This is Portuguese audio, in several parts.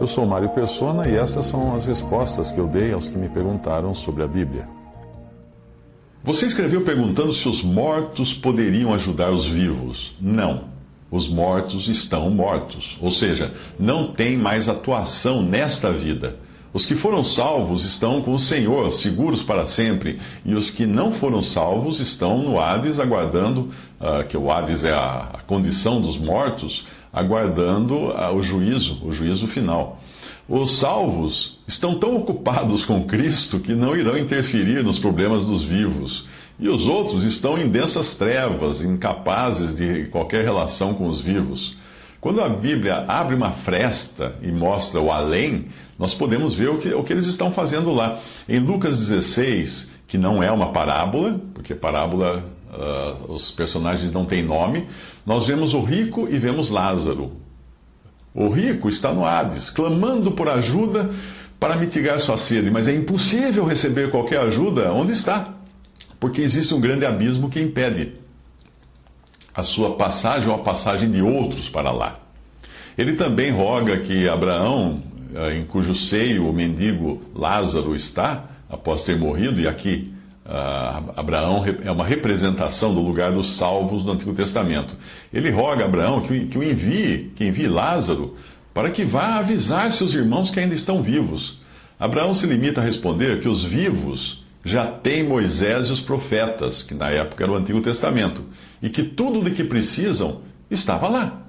Eu sou Mário Persona e essas são as respostas que eu dei aos que me perguntaram sobre a Bíblia. Você escreveu perguntando se os mortos poderiam ajudar os vivos. Não. Os mortos estão mortos. Ou seja, não tem mais atuação nesta vida. Os que foram salvos estão com o Senhor, seguros para sempre, e os que não foram salvos estão no Hades, aguardando, uh, que o Hades é a, a condição dos mortos, aguardando uh, o juízo, o juízo final. Os salvos estão tão ocupados com Cristo que não irão interferir nos problemas dos vivos. E os outros estão em densas trevas, incapazes de qualquer relação com os vivos. Quando a Bíblia abre uma fresta e mostra o além, nós podemos ver o que, o que eles estão fazendo lá. Em Lucas 16, que não é uma parábola, porque parábola uh, os personagens não têm nome, nós vemos o rico e vemos Lázaro. O rico está no Hades, clamando por ajuda para mitigar sua sede, mas é impossível receber qualquer ajuda onde está, porque existe um grande abismo que impede a sua passagem ou a passagem de outros para lá. Ele também roga que Abraão eh, em cujo seio o mendigo Lázaro está, após ter morrido, e aqui uh, Abraão é uma representação do lugar dos salvos do Antigo Testamento. Ele roga a Abraão que, que o envie, que envie Lázaro, para que vá avisar seus irmãos que ainda estão vivos. Abraão se limita a responder que os vivos já têm Moisés e os profetas, que na época era o Antigo Testamento, e que tudo de que precisam estava lá.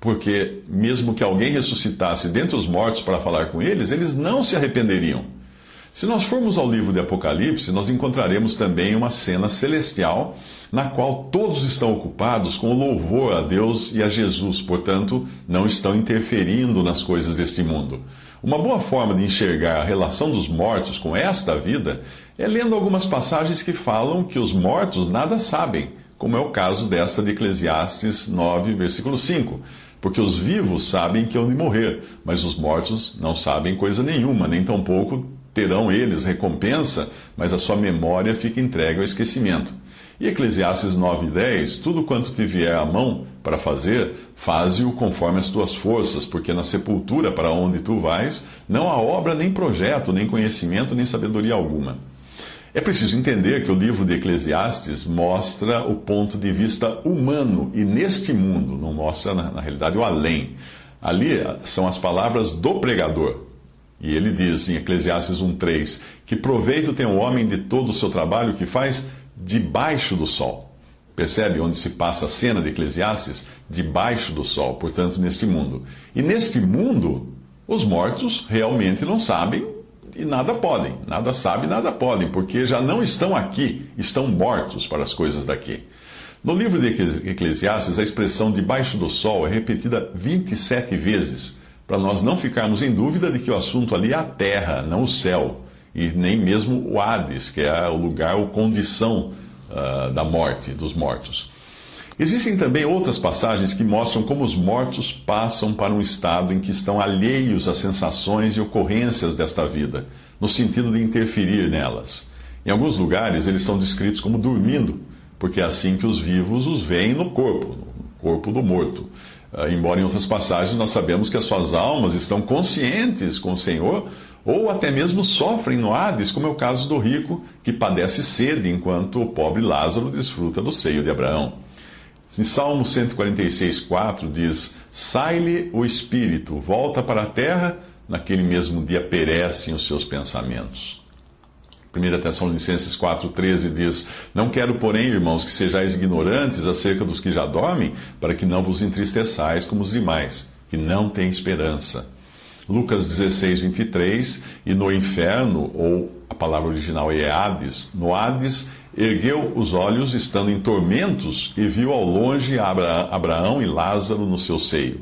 Porque, mesmo que alguém ressuscitasse dentre os mortos para falar com eles, eles não se arrependeriam. Se nós formos ao livro de Apocalipse, nós encontraremos também uma cena celestial na qual todos estão ocupados com louvor a Deus e a Jesus, portanto, não estão interferindo nas coisas deste mundo. Uma boa forma de enxergar a relação dos mortos com esta vida é lendo algumas passagens que falam que os mortos nada sabem, como é o caso desta de Eclesiastes 9, versículo 5 porque os vivos sabem que hão de morrer, mas os mortos não sabem coisa nenhuma, nem tampouco terão eles recompensa, mas a sua memória fica entregue ao esquecimento. E Eclesiastes 9:10, tudo quanto te vier à mão para fazer, faze-o conforme as tuas forças, porque na sepultura para onde tu vais, não há obra, nem projeto, nem conhecimento, nem sabedoria alguma. É preciso entender que o livro de Eclesiastes mostra o ponto de vista humano e neste mundo, não mostra na, na realidade o além. Ali são as palavras do pregador. E ele diz em Eclesiastes 1:3 que proveito tem o homem de todo o seu trabalho que faz debaixo do sol. Percebe onde se passa a cena de Eclesiastes? Debaixo do sol, portanto, neste mundo. E neste mundo, os mortos realmente não sabem e nada podem, nada sabem, nada podem, porque já não estão aqui, estão mortos para as coisas daqui. No livro de Eclesiastes, a expressão debaixo do sol é repetida 27 vezes, para nós não ficarmos em dúvida de que o assunto ali é a terra, não o céu, e nem mesmo o Hades, que é o lugar ou condição uh, da morte, dos mortos. Existem também outras passagens que mostram como os mortos passam para um estado em que estão alheios às sensações e ocorrências desta vida, no sentido de interferir nelas. Em alguns lugares, eles são descritos como dormindo, porque é assim que os vivos os veem no corpo, no corpo do morto. Ah, embora em outras passagens nós sabemos que as suas almas estão conscientes com o Senhor, ou até mesmo sofrem no Hades, como é o caso do rico que padece sede enquanto o pobre Lázaro desfruta do seio de Abraão. Em Salmo 146, 4 diz: Sai-lhe o espírito, volta para a terra, naquele mesmo dia perecem os seus pensamentos. 1 Tessalonicenses 4,13 diz: Não quero, porém, irmãos, que sejais ignorantes acerca dos que já dormem, para que não vos entristeçais como os demais, que não têm esperança. Lucas 16, 23, e no inferno, ou a palavra original é Hades, no Hades ergueu os olhos, estando em tormentos, e viu ao longe Abraão e Lázaro no seu seio.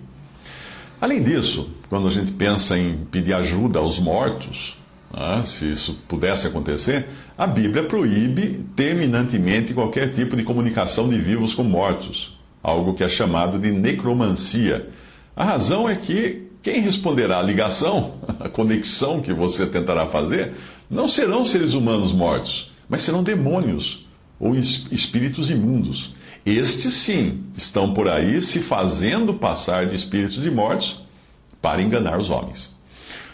Além disso, quando a gente pensa em pedir ajuda aos mortos, né, se isso pudesse acontecer, a Bíblia proíbe terminantemente qualquer tipo de comunicação de vivos com mortos, algo que é chamado de necromancia. A razão é que quem responderá à ligação, a conexão que você tentará fazer, não serão seres humanos mortos, mas serão demônios ou espíritos imundos. Estes sim estão por aí se fazendo passar de espíritos de mortos para enganar os homens.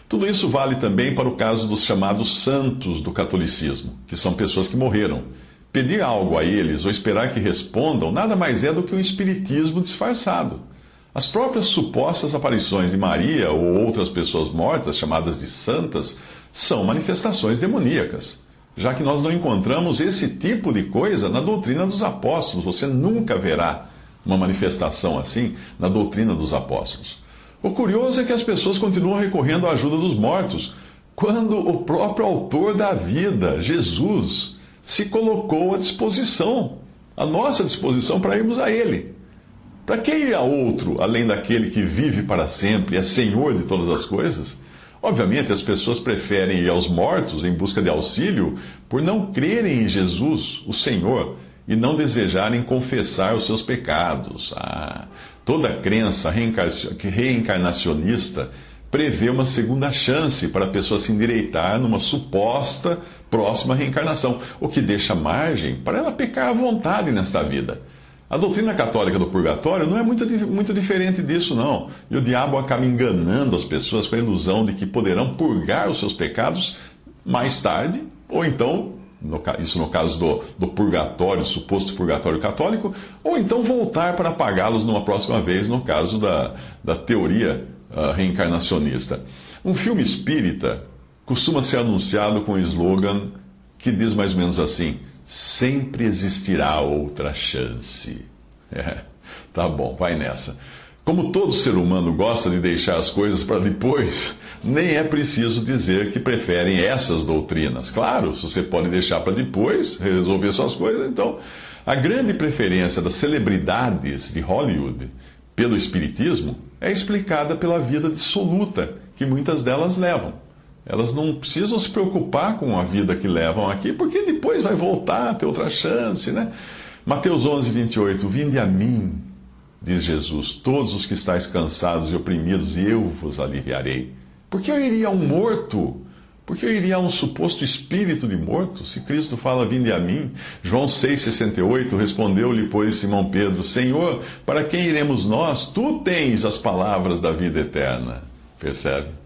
Tudo isso vale também para o caso dos chamados santos do catolicismo, que são pessoas que morreram. Pedir algo a eles ou esperar que respondam nada mais é do que um espiritismo disfarçado. As próprias supostas aparições de Maria ou outras pessoas mortas, chamadas de santas, são manifestações demoníacas, já que nós não encontramos esse tipo de coisa na doutrina dos apóstolos. Você nunca verá uma manifestação assim na doutrina dos apóstolos. O curioso é que as pessoas continuam recorrendo à ajuda dos mortos, quando o próprio autor da vida, Jesus, se colocou à disposição, à nossa disposição, para irmos a Ele. Para que ir a outro, além daquele que vive para sempre, é Senhor de todas as coisas? Obviamente, as pessoas preferem ir aos mortos em busca de auxílio por não crerem em Jesus, o Senhor, e não desejarem confessar os seus pecados. Ah, toda crença reencarnacionista prevê uma segunda chance para a pessoa se endireitar numa suposta próxima reencarnação, o que deixa margem para ela pecar à vontade nesta vida. A doutrina católica do purgatório não é muito, muito diferente disso, não. E o diabo acaba enganando as pessoas com a ilusão de que poderão purgar os seus pecados mais tarde, ou então, no, isso no caso do, do purgatório, suposto purgatório católico, ou então voltar para pagá-los numa próxima vez, no caso da, da teoria uh, reencarnacionista. Um filme espírita costuma ser anunciado com um slogan que diz mais ou menos assim sempre existirá outra chance. É, tá bom, vai nessa. Como todo ser humano gosta de deixar as coisas para depois, nem é preciso dizer que preferem essas doutrinas. Claro, você pode deixar para depois, resolver suas coisas, então. A grande preferência das celebridades de Hollywood pelo Espiritismo é explicada pela vida dissoluta que muitas delas levam. Elas não precisam se preocupar com a vida que levam aqui, porque depois vai voltar, ter outra chance, né? Mateus 11, 28. Vinde a mim, diz Jesus, todos os que estáis cansados e oprimidos, e eu vos aliviarei. Por que eu iria a um morto? Por que eu iria a um suposto espírito de morto? Se Cristo fala, vinde a mim. João 6,68, respondeu-lhe, pois, Simão Pedro, Senhor, para quem iremos nós? Tu tens as palavras da vida eterna. Percebe?